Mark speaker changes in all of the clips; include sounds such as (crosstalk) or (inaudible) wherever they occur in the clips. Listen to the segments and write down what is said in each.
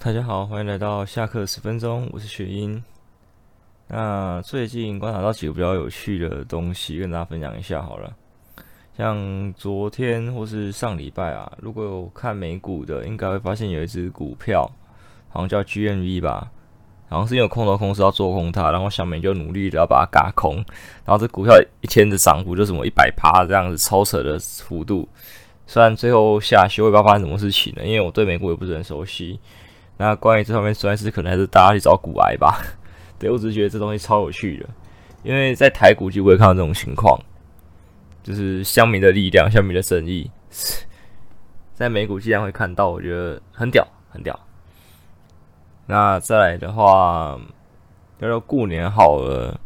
Speaker 1: 大家好，欢迎来到下课十分钟，我是雪英。那最近观察到几个比较有趣的东西，跟大家分享一下好了。像昨天或是上礼拜啊，如果有看美股的，应该会发现有一只股票，好像叫 GMV 吧，好像是因为空头公司要做空它，然后小美就努力的要把它嘎空，然后这股票一天的涨幅就什么一百趴这样子超扯的幅度。虽然最后下修，我也不知道发生什么事情了，因为我对美股也不是很熟悉。那关于这方面，算是可能还是大家去找股癌吧。对，我只是觉得这东西超有趣的，因为在台股就不会看到这种情况，就是乡民的力量、乡民的正义，在美股既然会看到，我觉得很屌，很屌。那再来的话，要到过年好了，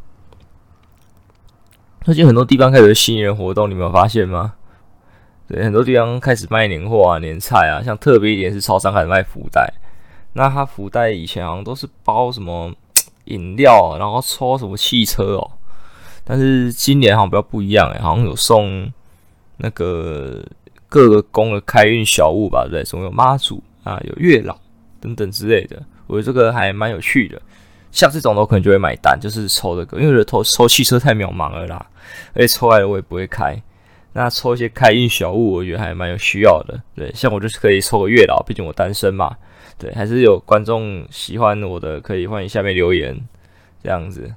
Speaker 1: 最近很多地方开始新年活动，你没有发现吗？对，很多地方开始卖年货啊、年菜啊，像特别一点是超商开始卖福袋。那他福袋以前好像都是包什么 (tsk) 饮料，然后抽什么汽车哦。但是今年好像比较不一样哎，好像有送那个 (tsk) 各个宫的开运小物吧，对总？有妈祖啊，有月老等等之类的。我觉得这个还蛮有趣的。像这种我可能就会买单，就是抽这个，因为我觉得抽抽汽车太渺茫了啦，而且抽来了我也不会开。那抽一些开运小物，我觉得还蛮有需要的。对，像我就是可以抽个月老，毕竟我单身嘛。对，还是有观众喜欢我的，可以欢迎下面留言，这样子。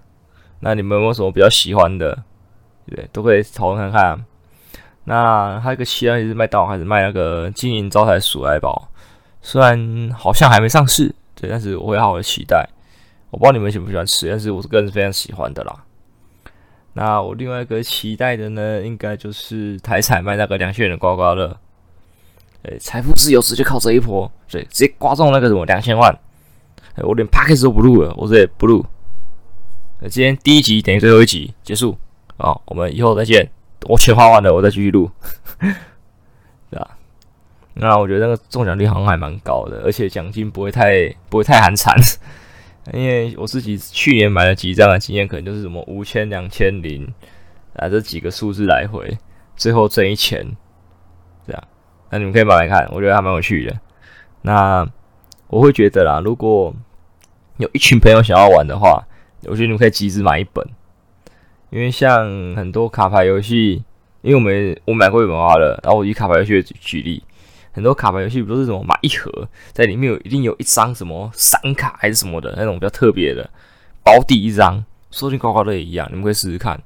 Speaker 1: 那你们有没有什么比较喜欢的？对，都可以讨论看看。那还有一个期待就是麦当劳开始卖那个金银招财鼠来宝，虽然好像还没上市，对，但是我会好好期待。我不知道你们喜不喜欢吃，但是我是个人是非常喜欢的啦。那我另外一个期待的呢，应该就是台彩卖那个两千元的刮刮乐。诶，财富自由直接靠这一波，所以直接刮中那个什么两千万，诶，我连 package 都不录了，我这也不录。那今天第一集等于最后一集结束啊，我们以后再见。我钱花完了，我再继续录，(laughs) 对吧？那我觉得那个中奖率好像还蛮高的，而且奖金不会太不会太寒惨，(laughs) 因为我自己去年买了几张的经验，可能就是什么五千、两千零啊这几个数字来回，最后挣一千，那你们可以买来看，我觉得还蛮有趣的。那我会觉得啦，如果有一群朋友想要玩的话，我觉得你们可以集资买一本，因为像很多卡牌游戏，因为我们我买过一本花了，然后我以卡牌游戏举例，很多卡牌游戏不都是什么买一盒，在里面有一定有一张什么闪卡还是什么的那种比较特别的保底一张，说不定刮刮乐也一样，你们可以试试看。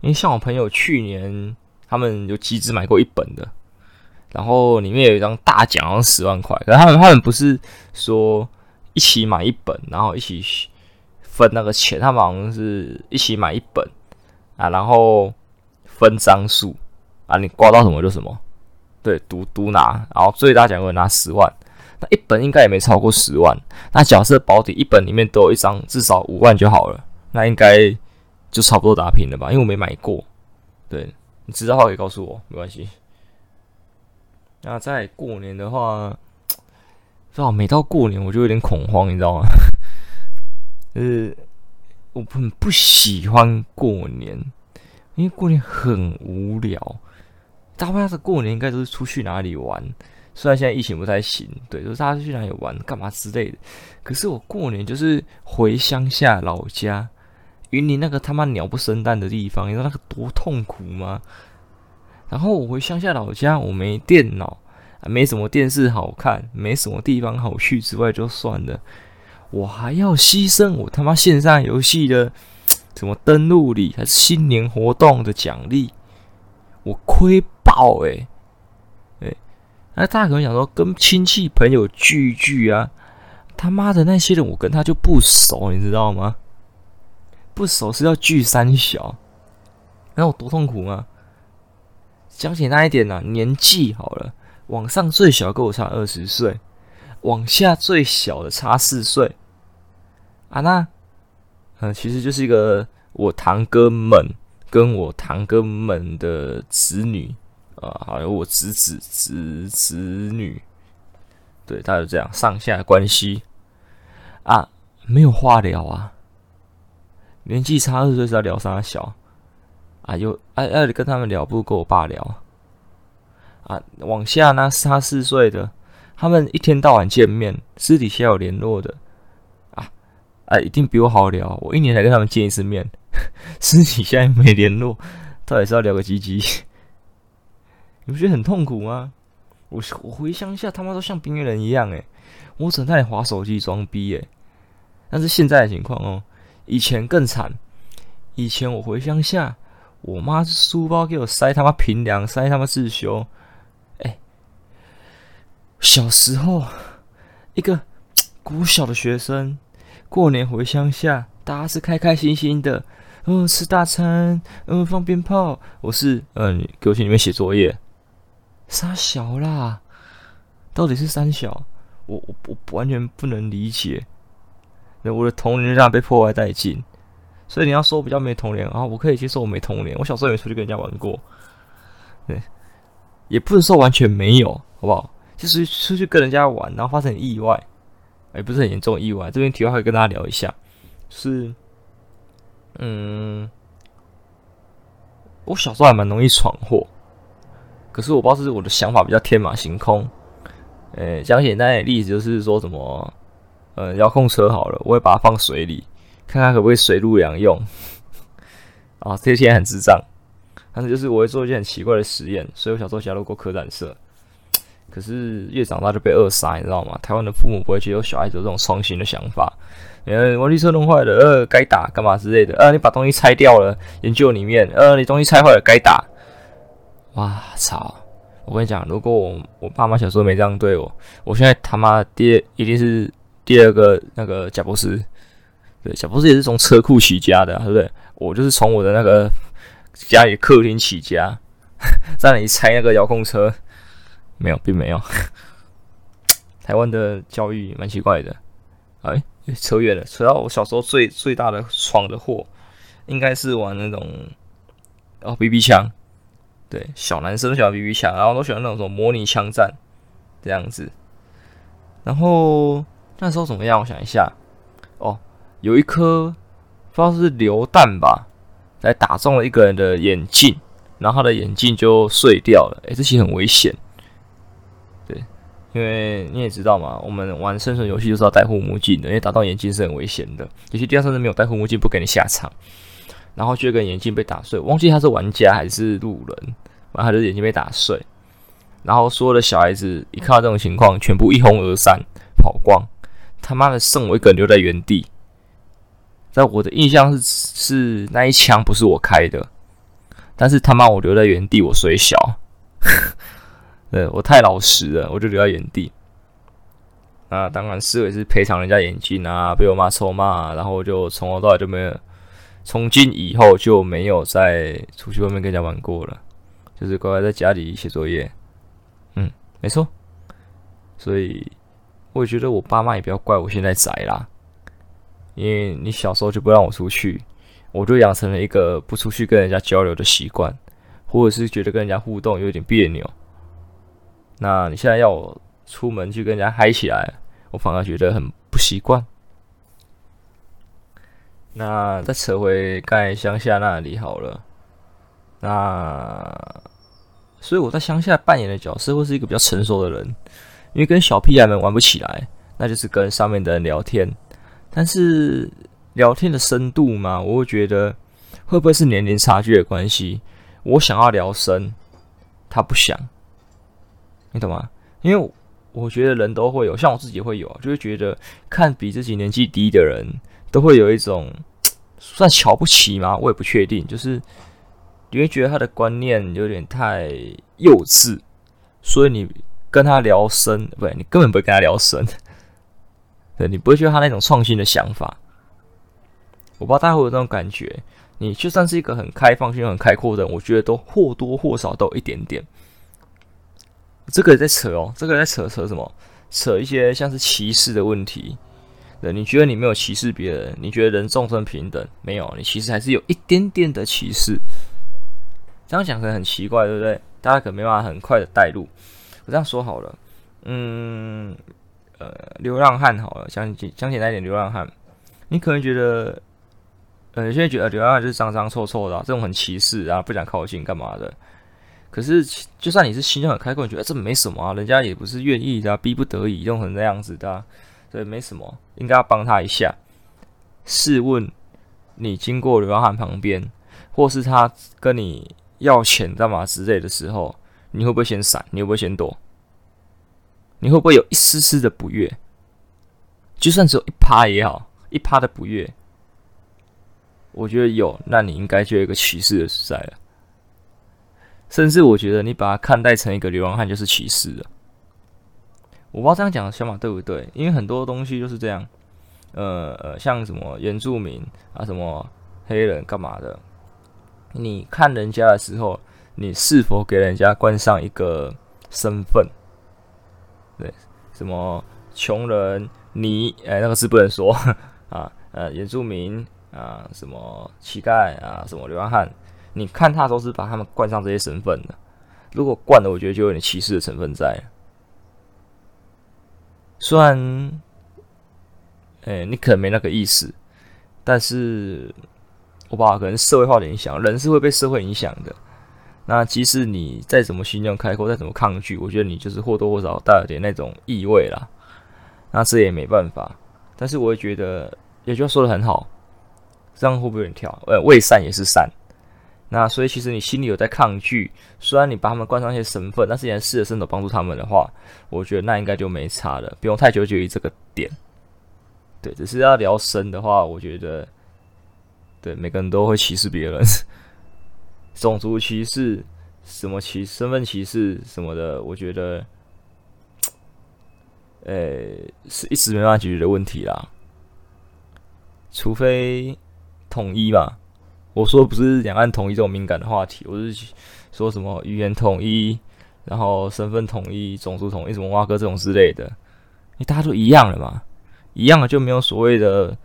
Speaker 1: 因为像我朋友去年他们有集资买过一本的。然后里面有一张大奖，好像十万块。可是他们他们不是说一起买一本，然后一起分那个钱，他们好像是一起买一本啊，然后分张数啊，你刮到什么就什么，对，独独拿。然后最大奖会拿十万，那一本应该也没超过十万。那假设保底一本里面都有一张至少五万就好了，那应该就差不多打平了吧？因为我没买过，对，你知道的话可以告诉我，没关系。那在过年的话，(tsk) 知道每到过年我就有点恐慌，你知道吗？(laughs) 就是我很不喜欢过年，因为过年很无聊。大家的过年应该都是出去哪里玩？虽然现在疫情不太行，对，就是大家去哪里玩、干嘛之类的。可是我过年就是回乡下老家，云林那个他妈鸟不生蛋的地方，你知道那个多痛苦吗？然后我回乡下老家，我没电脑，没什么电视好看，没什么地方好去之外就算了，我还要牺牲我他妈线上游戏的 (tsk) 什么登录礼还是新年活动的奖励，我亏爆诶、欸。对，那大家可能想说跟亲戚朋友聚一聚啊，他妈的那些人我跟他就不熟，你知道吗？不熟是要聚三小，那我多痛苦吗？讲简单一点呢、年纪好了，往上最小跟我差二十岁，往下最小的差四岁。啊，那，嗯、其实就是一个我堂哥们跟我堂哥们的子女啊，还有我侄子侄子女，对，他就这样上下关系啊，没有话聊啊，年纪差二十岁是要聊啥小？啊，有爱爱跟他们聊，不跟我爸聊啊。往下呢，差四岁的他们一天到晚见面，私底下有联络的啊，啊，一定比我好聊。我一年才跟他们见一次面，私底下也没联络，到底是要聊个鸡鸡？(laughs) 你不觉得很痛苦吗？我我回乡下，他妈都像边缘人一样诶，我整天滑手机装逼诶。但是现在的情况哦，以前更惨。以前我回乡下，我妈书包给我塞他妈平凉，塞他妈自修。哎，小时候一个 (tsk) 古小的学生，过年回乡下，大家是开开心心的，嗯，吃大餐，嗯，放鞭炮。我是，嗯，给我去里面写作业。三小啦，到底是三小？我我我完全不能理解。那我的童年就这样被破坏殆尽。所以你要说我比较没童年啊，我可以接受我没童年。我小时候也出去跟人家玩过，对，也不能说完全没有，好不好？就是出去跟人家玩，然后发生意外，也不是很严重意外。这边题外会跟大家聊一下，是，嗯，我小时候还蛮容易闯祸，可是我不知道是我的想法比较天马行空。诶，讲简单的例子就是说什么，呃，遥控车好了，我会把它放水里。看看可不可以水陆两用啊？这些很智障，但是就是我会做一件很奇怪的实验，所以我小时候加入过科展社。可是越长大就被扼杀，你知道吗？台湾的父母不会接受小孩子这种创新的想法。呃，玩具车弄坏了，呃，该打干嘛之类的。呃，你把东西拆掉了，研究里面，呃，你东西拆坏了该打。哇操！我跟你讲，如果我我爸妈小时候没这样对我，我现在他妈第一定是第二个那个贾伯斯。对，小博士也是从车库起家的，对不对？我就是从我的那个家里客厅起家，(laughs) 在那里拆那个遥控车，没有，并没有。台湾的教育蛮奇怪的。哎，扯远了，扯到我小时候最最大的闯的祸，应该是玩那种哦 BB 枪。对，小男生都喜欢 BB 枪，然后都喜欢那种什么模拟枪战这样子。然后那时候怎么样？我想一下，哦。有一颗不知道是榴弹吧，来打中了一个人的眼镜，然后他的眼镜就碎掉了。诶、这其实很危险。对，因为你也知道嘛，我们玩生存游戏就是要戴护目镜的，因为打到眼镜是很危险的。有些地方甚至没有戴护目镜不给你下场，然后就跟眼镜被打碎。忘记他是玩家还是路人，然后他的眼镜被打碎，然后所有的小孩子一看到这种情况，全部一哄而散，跑光。他妈的，剩我一个人留在原地。在我的印象是是那一枪不是我开的，但是他妈我留在原地，我衰小，(laughs) 对，我太老实了，我就留在原地。那当然是也是赔偿人家眼镜啊，被我妈臭骂，然后就从头到尾就没有，从今以后就没有再出去外面跟人家玩过了，就是乖乖在家里写作业。嗯，没错。所以我觉得我爸妈也不要怪我现在宅啦。因为你小时候就不让我出去，我就养成了一个不出去跟人家交流的习惯，或者是觉得跟人家互动有点别扭。那你现在要我出门去跟人家嗨起来，我反而觉得很不习惯。那再扯回刚才乡下那里好了。那所以我在乡下扮演的角色会是一个比较成熟的人，因为跟小屁孩们玩不起来，那就是跟上面的人聊天。但是聊天的深度嘛，我会觉得会不会是年龄差距的关系？我想要聊深，他不想，你懂吗？因为我觉得人都会有，像我自己会有，就会觉得看比自己年纪低的人，都会有一种算瞧不起吗？我也不确定，就是你会觉得他的观念有点太幼稚，所以你跟他聊深，不对，你根本不会跟他聊深。对，你不会觉得他那种创新的想法，我不知道大家会有这种感觉。你就算是一个很开放性、很开阔的人，我觉得都或多或少都有一点点。这个也在扯哦，这个在扯扯什么？扯一些像是歧视的问题。对，你觉得你没有歧视别人，你觉得人众生平等，没有，你其实还是有一点点的歧视。这样讲可能很奇怪，对不对？大家可能没办法很快的带入。我这样说好了，嗯。呃，流浪汉好了，讲讲讲简单一点，流浪汉，你可能觉得，呃，有些人觉得流浪汉就是脏脏臭臭的，这种很歧视啊，不想靠近干嘛的？可是就算你是心胸很开阔，你觉得这没什么啊，人家也不是愿意的，逼不得已弄成这样子的，所以没什么，应该要帮他一下。试问你经过流浪汉旁边，或是他跟你要钱干嘛之类的时候，你会不会先闪？你会不会先躲？你会不会有一丝丝的不悦？就算只有一趴也好，一趴的不悦，我觉得有，那你应该就有一个歧视的存在了。甚至我觉得你把它看待成一个流浪汉就是歧视了。我不知道这样讲的想法对不对，因为很多东西就是这样。呃呃，像什么原住民啊，什么黑人干嘛的，你看人家的时候，你是否给人家冠上一个身份？对，什么穷人？你哎，那个字不能说啊。呃，原住民啊，什么乞丐啊，什么流浪汉？你看他都是把他们冠上这些身份的。如果冠了，我觉得就有点歧视的成分在。虽然，哎，你可能没那个意思，但是我把可能社会化的影响，人是会被社会影响的。那即使你再怎么心胸开阔，再怎么抗拒，我觉得你就是或多或少带有点那种意味啦。那这也没办法，但是我会觉得也就说的很好，这样会不会有点跳？呃，为善也是善。那所以其实你心里有在抗拒，虽然你把他们冠上一些身份，但是你还试着伸手帮助他们的话，我觉得那应该就没差了，不用太纠结于这个点。对，只是要聊深的话，我觉得，对，每个人都会歧视别人。种族歧视、什么歧身份歧视什么的，我觉得，(tsk) 呃、是一时没办法解决的问题啦。除非统一吧。我说不是两岸统一这种敏感的话题，我是说什么语言统一，然后身份统一、种族统一，什么挖哥这种之类的。因为大家都一样了嘛，一样了就没有所谓的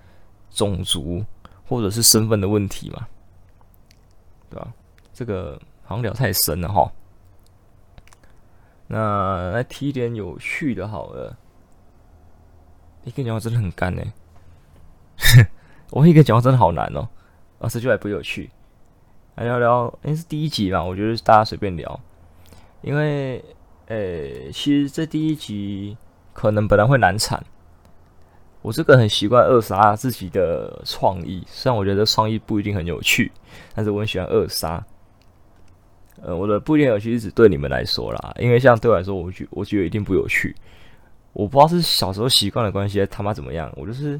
Speaker 1: 种族或者是身份的问题嘛，对吧？这个好像聊太深了哈，那来提一点有趣的好了。一个讲话真的很干呢，(laughs) 我一个讲话真的好难哦，啊，这就还不有趣。来聊聊，因为是第一集嘛，我觉得大家随便聊，因为诶，其实这第一集可能本来会难产。我这个很习惯扼杀自己的创意，虽然我觉得创意不一定很有趣，但是我很喜欢扼杀。呃，我的不一定有趣是指对你们来说啦，因为像对我来说，我觉我觉得一定不有趣。我不知道是小时候习惯的关系，他妈怎么样，我就是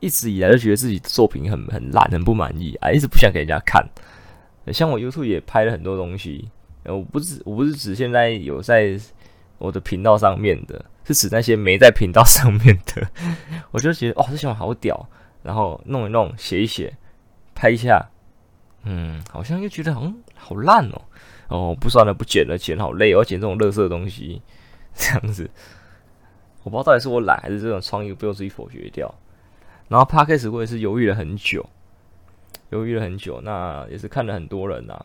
Speaker 1: 一直以来都觉得自己作品很很烂，很不满意啊，一直不想给人家看。像我 YouTube 也拍了很多东西，呃，我不是我不是指现在有在我的频道上面的，是指那些没在频道上面的。我就觉得哦，这小孩好屌，然后弄一弄，写一写，拍一下。嗯，好像又觉得好像好烂哦，哦，不算了，不剪了，剪好累，我要剪这种垃圾的东西，(laughs) 这样子，我不知道到底是我懒还是这种创意被我自己否决掉。然后 Podcast 我也是犹豫了很久，犹豫了很久，那也是看了很多人呐、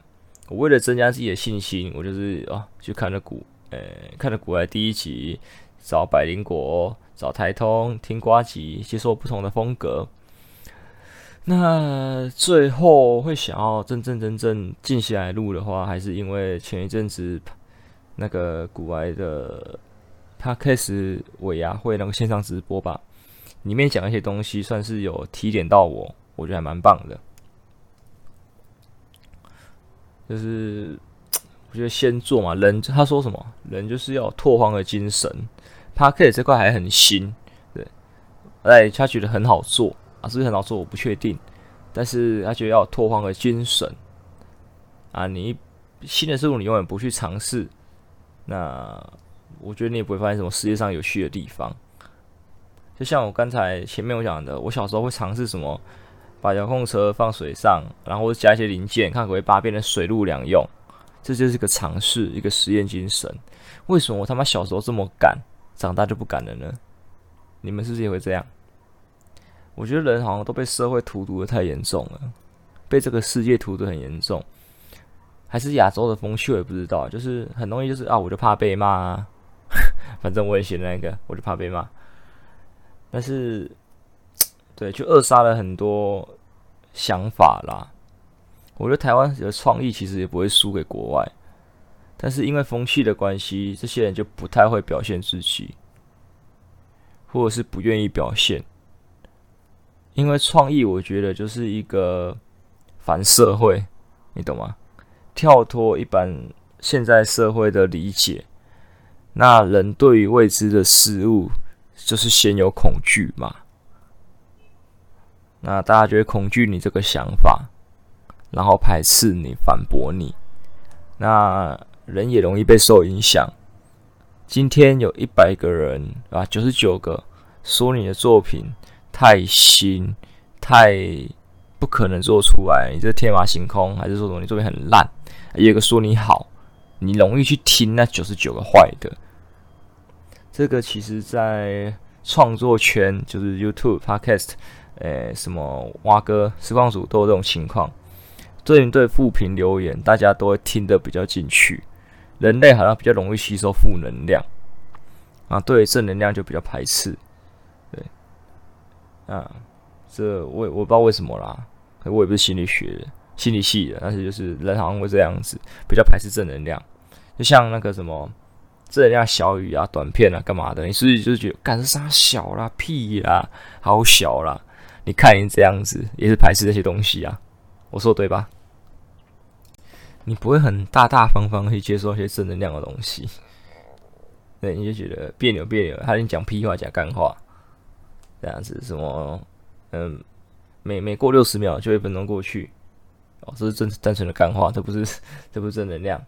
Speaker 1: 我为了增加自己的信心，我就是啊，去看了古，呃，看了古来第一集，找百灵果，找台通，听瓜吉，接受不同的风格。那最后会想要真正真正静下来录的话，还是因为前一阵子那个股癌的 Podcast 尾牙会那个线上直播吧，里面讲一些东西，算是有提点到我，我觉得还蛮棒的。就是我觉得先做嘛，人他说什么，人就是要拓荒的精神。Podcast 这块还很新，对，哎，他觉得很好做。啊，是不是很好做？我不确定，但是他觉得要拓荒的精神啊！你新的事物你永远不去尝试，那我觉得你也不会发现什么世界上有趣的地方。就像我刚才前面我讲的，我小时候会尝试什么，把遥控车放水上，然后加一些零件，看可不可以把它变成水陆两用。这就是个尝试，一个实验精神。为什么我他妈小时候这么敢，长大就不敢了呢？你们是不是也会这样？我觉得人好像都被社会荼毒的太严重了，被这个世界荼毒很严重，还是亚洲的风气我也不知道，就是很容易就是啊，我就怕被骂啊，(laughs) 反正我也写那个，我就怕被骂。但是，对，就扼杀了很多想法啦。我觉得台湾的创意其实也不会输给国外，但是因为风气的关系，这些人就不太会表现自己，或者是不愿意表现。因为创意，我觉得就是一个反社会，你懂吗？跳脱一般现在社会的理解，那人对于未知的事物，就是先有恐惧嘛。那大家觉得恐惧你这个想法，然后排斥你、反驳你。那人也容易被受影响。今天有一百个人啊，九十九个说你的作品太新、太不可能做出来，你这天马行空，还是说什么你作品很烂？有一个说你好，你容易去听那九十九个坏的。这个其实，在创作圈，就是 YouTube、Podcast。诶、什么蛙哥、实况组都有这种情况，对于对负评留言，大家都会听得比较进去。人类好像比较容易吸收负能量，啊，对正能量就比较排斥。啊，这我我不知道为什么啦，我也不是心理学、心理系的，但是就是人好像会这样子，比较排斥正能量。就像那个什么正能量小雨啊、短片啊、干嘛的，你是不是就是觉得干啥小啦、屁啦、好小啦？你看你这样子也是排斥这些东西啊，我说对吧？你不会很大大方方去接受一些正能量的东西，对，你就觉得别扭别扭，他跟你讲屁话讲干话，这样子什么，嗯，每每过六十秒就一分钟过去，哦，这是真单纯的干话，这不是这不是正能量，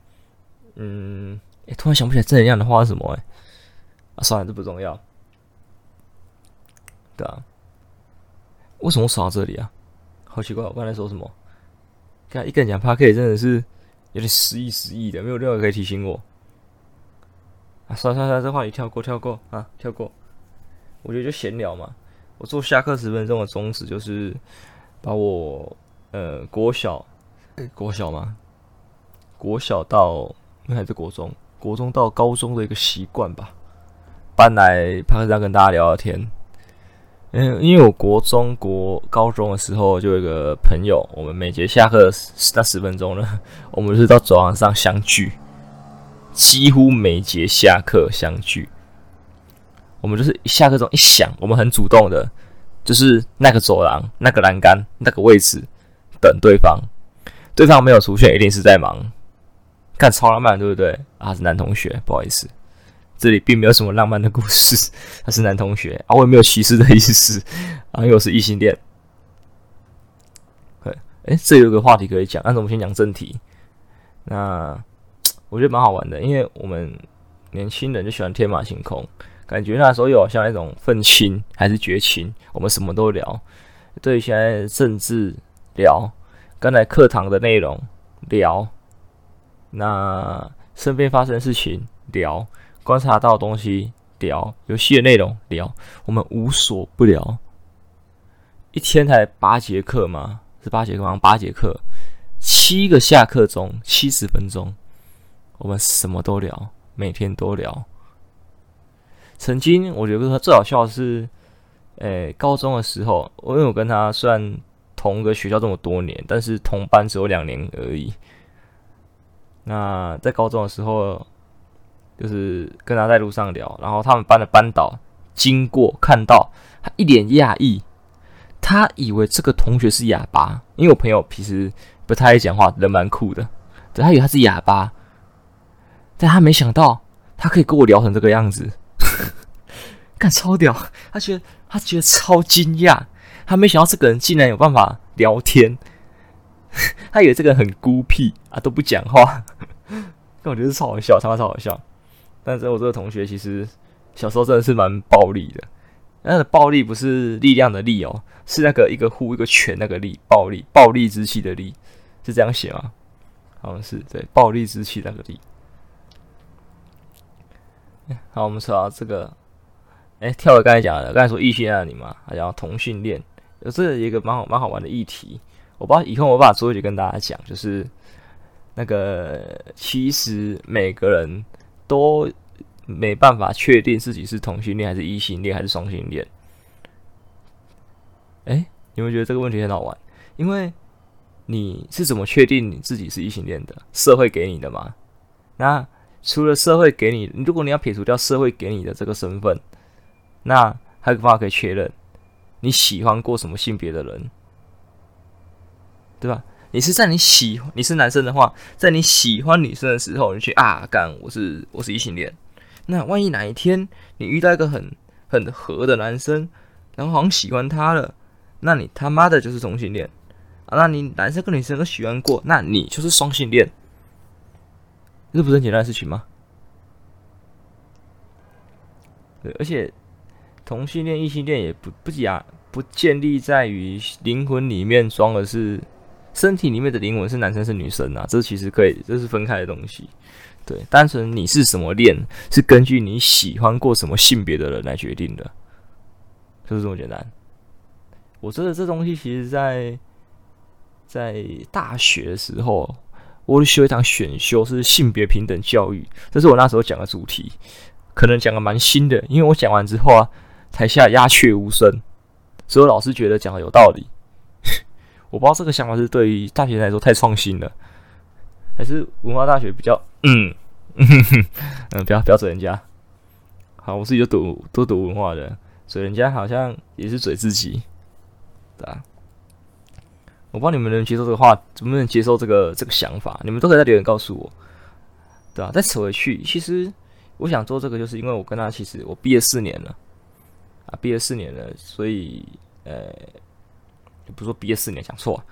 Speaker 1: 嗯，哎，突然想不起来正能量的话是什么，哎，啊，算了，这不重要，对啊。为什么扫到这里啊？好奇怪！我刚才说什么？看一个人讲 Podcast 真的是有点失忆失忆的，没有任何可以提醒我。啊，算了算了，这话题跳过跳过啊，跳过。我觉得就闲聊嘛。我做下课十分钟的宗旨就是把我呃国小，国小吗？国小到还是国中，国中到高中的一个习惯吧，搬来 Podcast 上跟大家聊聊天。嗯，因为我国中国高中的时候就有一个朋友，我们每节下课那十分钟呢，我们是到走廊上相聚，几乎每节下课相聚。我们就是下课钟一响，我们很主动的，就是那个走廊、那个栏杆、那个位置等对方，对方没有出现，一定是在忙，看超浪漫，对不对？啊，是男同学，不好意思。这里并没有什么浪漫的故事，他是男同学啊，我也没有歧视的意思啊，因为我是异性恋。对，哎，这有个话题可以讲，但是我们先讲正题。那我觉得蛮好玩的，因为我们年轻人就喜欢天马行空，感觉那时候有像那种愤青还是绝情，我们什么都聊。对，现在政治聊，刚才课堂的内容聊，那身边发生的事情聊。观察到的东西聊，游戏的内容聊，我们无所不聊。一天才八节课吗？是八节课吗？八节课，七个下课钟，七十分钟，我们什么都聊，每天都聊。曾经我觉得他最好笑的是，诶、高中的时候，因为我跟他算同个学校这么多年，但是同班只有两年而已。那在高中的时候。就是跟他在路上聊，然后他们班的班导经过看到他一脸讶异，他以为这个同学是哑巴，因为我朋友平时不太爱讲话，人蛮酷的，对，他以为他是哑巴，但他没想到他可以跟我聊成这个样子，干超屌，他觉得他觉得超惊讶，他没想到这个人竟然有办法聊天，(laughs) 他以为这个人很孤僻啊，都不讲话，(laughs) 但我觉得超好笑，他妈超好笑。但是我这个同学其实小时候真的是蛮暴力的，那个暴力不是力量的力哦，是那个一个护一个拳那个力，暴力暴力之气的力，是这样写吗？好像是对，暴力之气那个力。好，我们说到这个，哎，跳回刚才讲的，刚才说异性恋你嘛，还讲同性恋，有这一个蛮好蛮好玩的议题，我不知道以后我把所有就跟大家讲，就是那个其实每个人。都没办法确定自己是同性恋还是异性恋还是双性恋。哎，你们觉得这个问题很好玩？因为你是怎么确定你自己是异性恋的？社会给你的吗？那除了社会给你，如果你要撇除掉社会给你的这个身份，那还有个方法可以确认你喜欢过什么性别的人，对吧？你是在你喜你是男生的话，在你喜欢女生的时候，你去啊干，我是我是异性恋。那万一哪一天你遇到一个很很合的男生，然后好像喜欢他了，那你他妈的就是同性恋啊！那你男生跟女生都喜欢过，那你就是双性恋，这不是很简单的事情吗？对，而且同性恋、异性恋也不不假不建立在于灵魂里面装的是。身体里面的灵魂是男生是女生啊？这其实可以，这是分开的东西。对，单纯你是什么恋，是根据你喜欢过什么性别的人来决定的，就是这么简单。我觉得这东西其实在在大学的时候，我修一堂选修是性别平等教育，这是我那时候讲的主题，可能讲的蛮新的，因为我讲完之后啊，台下鸦雀无声，所有老师觉得讲的有道理。(laughs) 我不知道这个想法是对于大学生来说太创新了，还是文化大学比较嗯嗯 (laughs) 嗯，不要不要嘴人家。好，我自己就读都读文化的，嘴人家好像也是嘴自己，对吧？我不知道你们能接受这个话，能不能接受这个这个想法？你们都可以在留言告诉我，对吧？再扯回去，其实我想做这个，就是因为我跟他其实我毕业四年了啊，毕业四年了，所以呃。不说毕业四年讲错，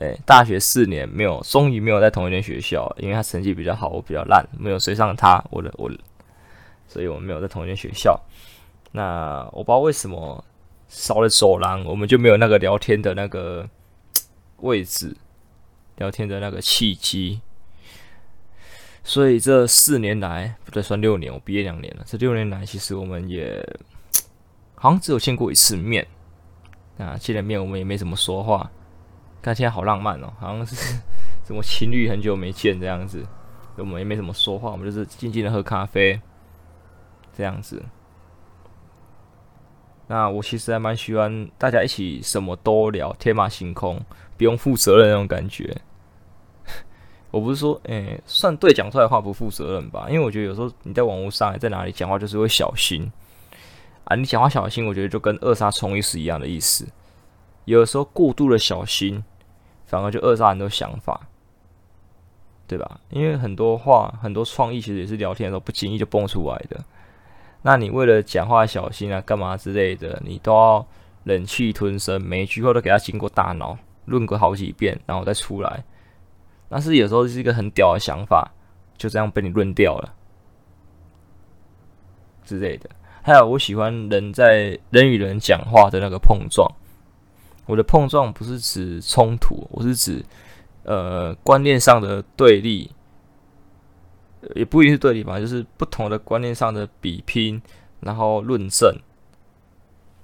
Speaker 1: 诶，大学四年没有，终于没有在同一间学校，因为他成绩比较好，我比较烂，没有追上他，我的我，所以我们没有在同一间学校。那我不知道为什么少了走廊，我们就没有那个聊天的那个位置，聊天的那个契机。所以这四年来，不对，算六年，我毕业两年了。这六年来，其实我们也好像只有见过一次面。啊，见了面我们也没怎么说话，看起来好浪漫哦，好像是 (laughs) 什么情侣很久没见这样子，我们也没怎么说话，我们就是静静的喝咖啡这样子。那我其实还蛮喜欢大家一起什么都聊，天马行空，不用负责任那种感觉。(laughs) 我不是说，诶、算对讲出来的话不负责任吧？因为我觉得有时候你在网络上，在哪里讲话就是会小心。啊，你讲话小心，我觉得就跟扼杀创意是一样的意思。有时候过度的小心，反而就扼杀很多想法，对吧？因为很多话、很多创意，其实也是聊天的时候不经意就蹦出来的。那你为了讲话小心啊，干嘛之类的，你都要忍气吞声，每一句话都给他经过大脑论过好几遍，然后再出来。但是有时候是一个很屌的想法，就这样被你论掉了之类的。还有，我喜欢人在人与人讲话的那个碰撞。我的碰撞不是指冲突，我是指呃观念上的对立，也不一定是对立吧，就是不同的观念上的比拼，然后论证。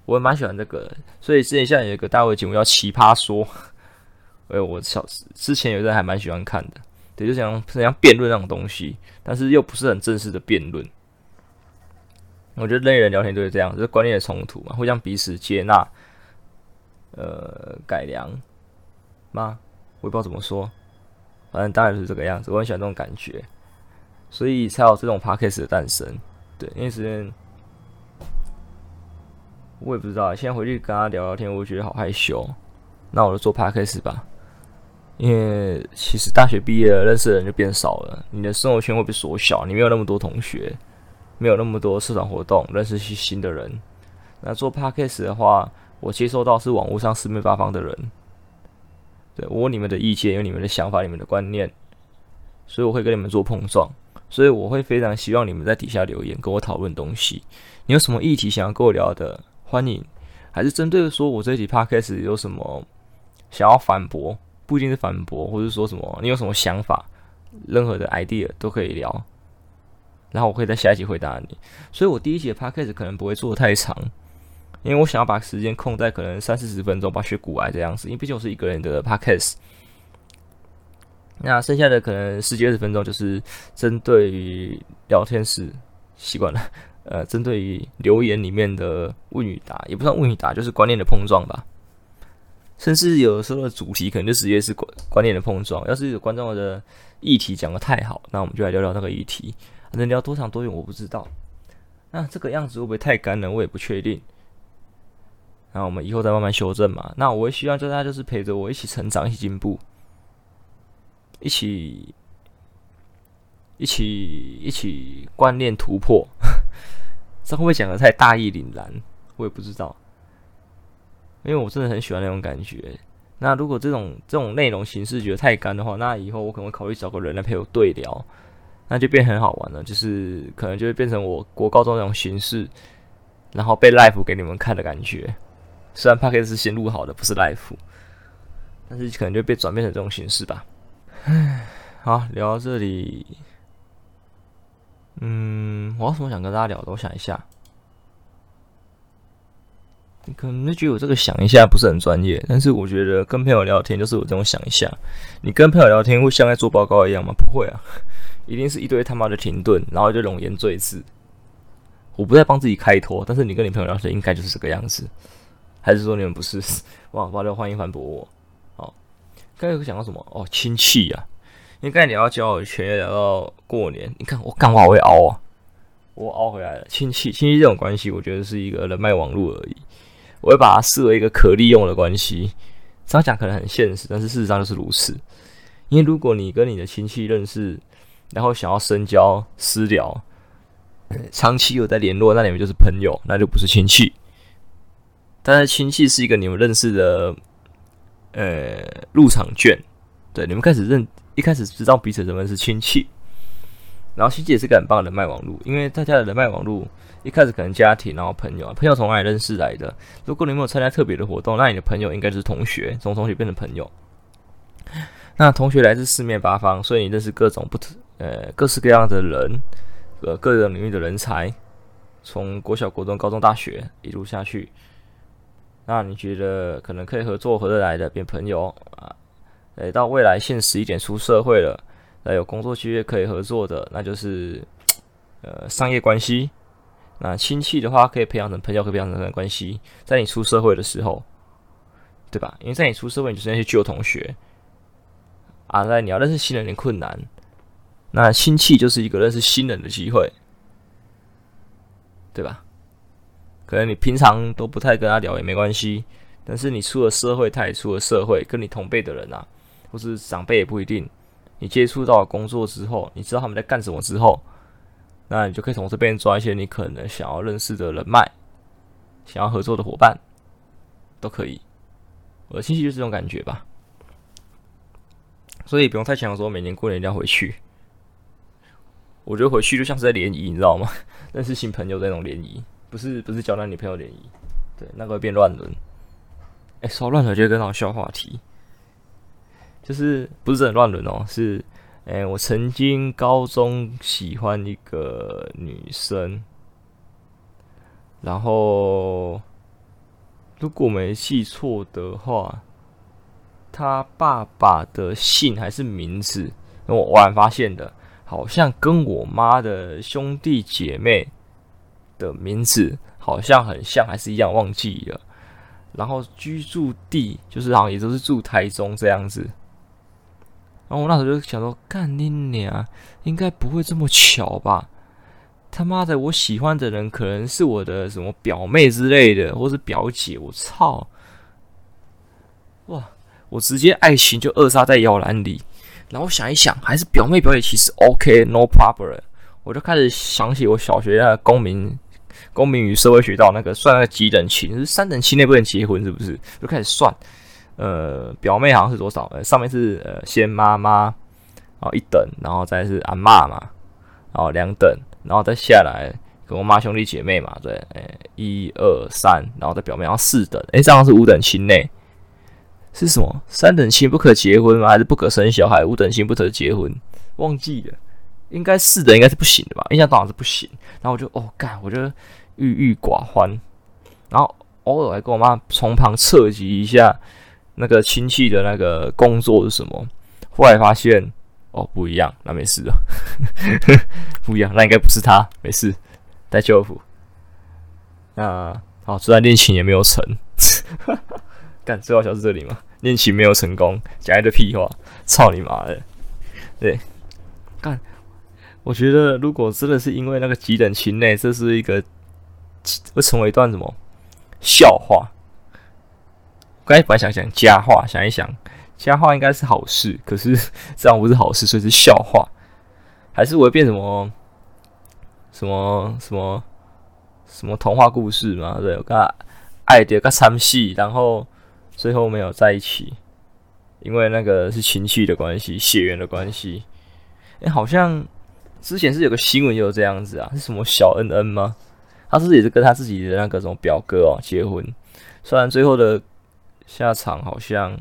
Speaker 1: 我也蛮喜欢这个，所以之前现在有一个大会节目叫《奇葩说》，(laughs) 哎，我小之前有一阵还蛮喜欢看的，对，就像像辩论那种东西，但是又不是很正式的辩论。我觉得人与人聊天都是这样，就是观念的冲突嘛，互相彼此接纳，呃，改良吗？我也不知道怎么说，反正当然是这个样子。我很喜欢这种感觉，所以才有这种 podcast 的诞生。对，因为时间我也不知道，现在回去跟他聊聊天，我觉得好害羞。那我就做 podcast 吧，因为其实大学毕业了，认识的人就变少了，你的生活圈会被缩小，你没有那么多同学。没有那么多社团活动，认识些新的人。那做 podcast 的话，我接收到是网络上四面八方的人，对，我问你们的意见，有你们的想法，你们的观念，所以我会跟你们做碰撞。所以我会非常希望你们在底下留言，跟我讨论东西。你有什么议题想要跟我聊的，欢迎。还是针对说我这一集 podcast 有什么想要反驳，不一定是反驳，或者说什么，你有什么想法，任何的 idea 都可以聊。然后我会在下一集回答你，所以我第一集的 podcast 可能不会做的太长，因为我想要把时间空在可能三四十分钟，把学古来这样子，因为毕竟我是一个人的 podcast。那剩下的可能十几二十分钟就是针对于聊天室习惯了，(laughs) 呃，针对于留言里面的问与答，也不算问与答，就是观念的碰撞吧。甚至有的时候的主题可能就直接是观观念的碰撞。要是有观众的议题讲的太好，那我们就来聊聊那个议题。能聊多长多远我不知道。那这个样子会不会太干了？我也不确定。那我们以后再慢慢修正嘛。那我也希望大家就是陪着我一起成长，一起进步，一起一起一起观念突破。(laughs) 这会不会讲的太大义凛然？我也不知道，因为我真的很喜欢那种感觉。那如果这种这种内容形式觉得太干的话，那以后我可能会考虑找个人来陪我对聊，那就变很好玩了。就是可能就会变成我国高中那种形式，然后被 live 给你们看的感觉。虽然 Podcast 是先录好的，不是 live，但是可能就被转变成这种形式吧。唉，好，聊到这里。嗯，我有什么想跟大家聊的？我想一下，你可能觉得我这个想一下不是很专业，但是我觉得跟朋友聊天就是我这种想一下。你跟朋友聊天会像在做报告一样吗？不会啊，一定是一堆他妈的停顿，然后就容颜坠字。我不在帮自己开脱，但是你跟你朋友聊天应该就是这个样子，还是说你们不是？(laughs) 哇，八六欢迎反驳我。好，刚才有讲到什么？哦，亲戚呀。因为刚才聊到交友圈，聊到过年，你看我干话我会凹啊，我凹回来了。亲戚，亲戚这种关系，我觉得是一个人脉网络而已。我会把它视为一个可利用的关系。这样讲可能很现实，但是事实上就是如此。因为如果你跟你的亲戚认识，然后想要深交私聊，长期有在联络，那你们就是朋友，那就不是亲戚。但是亲戚是一个你们认识的，呃，入场券。对，你们开始认。一开始知道彼此什么是亲戚，然后亲戚也是个很棒的人脉网络，因为大家的人脉网络一开始可能家庭，然后朋友，朋友从哪里认识来的？如果你没有参加特别的活动，那你的朋友应该是同学，从同学变成朋友。那同学来自四面八方，所以你认识各种不同呃各式各样的人，呃各个领域的人才，从国小、国中、高中、大学一路下去，那你觉得可能可以合作合得来的变朋友啊？诶，到未来现实一点，出社会了，那有工作机会可以合作的，那就是呃商业关系。那亲戚的话，可以培养成朋友，可以培养成关系。在你出社会的时候，对吧？因为在你出社会，你就是那些旧同学啊。那你要认识新人有点困难，那亲戚就是一个认识新人的机会，对吧？可能你平常都不太跟他聊也没关系，但是你出了社会，他也出了社会，跟你同辈的人啊。或是长辈也不一定，你接触到工作之后，你知道他们在干什么之后，那你就可以从这边抓一些你可能想要认识的人脉，想要合作的伙伴，都可以。我的亲戚就是这种感觉吧，所以不用太强说每年过年一定要回去。我觉得回去就像是在联谊，你知道吗？(laughs) 认识新朋友那种联谊，不是不是交男女朋友联谊，对，那个会变乱伦。哎、欸，说乱伦就跟那种笑话题。就是不是真的乱伦哦，是，哎、我曾经高中喜欢一个女生，然后如果没记错的话，她爸爸的姓还是名字，我偶然发现的，好像跟我妈的兄弟姐妹的名字好像很像，还是一样，忘记了。然后居住地就是好像也都是住台中这样子。然后我那时候就想说，干你娘，应该不会这么巧吧？他妈的，我喜欢的人可能是我的什么表妹之类的，或是表姐。我操！哇，我直接爱情就扼杀在摇篮里。然后想一想，还是表妹表姐其实 OK，no problem。我就开始想起我小学那公民、公民与社会学到那个算那个几等亲，就是三等亲内不能结婚，是不是？就开始算。呃，表妹好像是多少？呃，上面是呃先妈妈，然后一等，然后再是阿嬷嘛，然后两等，然后再下来跟我妈兄弟姐妹嘛，对，哎，一二三，然后再表妹，然后四等，哎，这样是五等亲内，是什么？三等亲不可结婚吗？还是不可生小孩？五等亲不可结婚？忘记了，应该四等应该是不行的吧？印象当然是不行。然后我就哦干，我就郁郁寡欢，然后偶尔还跟我妈从旁侧击一下。那个亲戚的那个工作是什么？后来发现哦不一样，那没事了，(laughs) 不一样，那应该不是他，没事，带舅父。那好，这段恋情也没有成，干最好笑是这里嘛，(laughs) 练琴没有成功，讲一堆屁话，操你妈的！对，干，我觉得如果真的是因为那个几等亲内，这是一个会成为一段什么笑话？刚才本来想想佳话，想一想佳话应该是好事，可是 (laughs) 这样不是好事，所以是笑话，还是我会变什么什么什么什么童话故事嘛？对，我跟他爱的个参戏，然后最后没有在一起，因为那个是亲戚的关系，血缘的关系。哎、好像之前是有个新闻，有这样子啊，是什么小恩恩吗？他是不是也是跟他自己的那个什么表哥哦结婚？虽然最后的下场好像，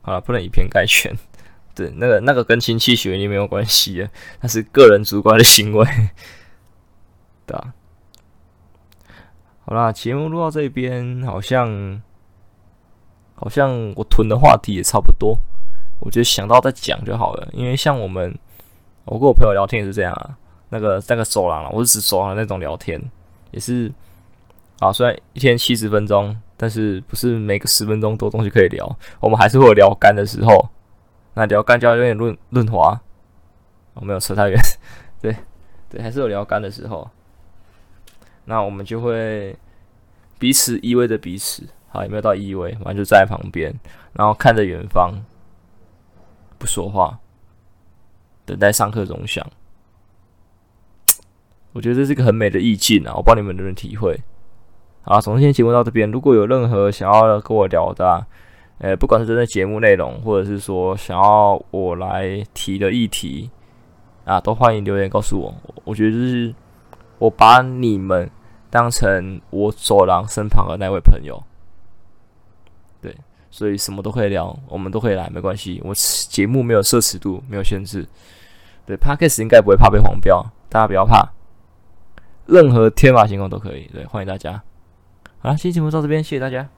Speaker 1: 好了，不能以偏概全。(laughs) 对，那个那个跟亲戚血缘也没有关系的，那是个人主观的行为，(laughs) 对啊。好啦，节目录到这边，好像好像我囤的话题也差不多，我觉得想到再讲就好了，因为像我们。我跟我朋友聊天也是这样啊，那个那个走廊啊，我是指走廊那种聊天，也是啊。虽然一天七十分钟，但是不是每个十分钟都东西可以聊，我们还是会有聊干的时候。那聊干就要有点润润滑，我没有扯太远，(laughs) 对对，还是有聊干的时候。那我们就会彼此依偎着彼此，好，有没有到依偎？反正就在旁边，然后看着远方，不说话。等待上课钟响，我觉得这是一个很美的意境啊！我帮你们能不能体会。好，总之今天节目到这边。如果有任何想要跟我聊的，呃，不管是针对节目内容，或者是说想要我来提的议题啊，都欢迎留言告诉我。我觉得就是我把你们当成我走廊身旁的那位朋友，所以什么都可以聊，我们都可以来，没关系。我节目没有设尺度，没有限制。对，Parkes 应该不会怕被黄标，大家不要怕，任何天马行空都可以。对，欢迎大家。好了，今天节目到这边，谢谢大家。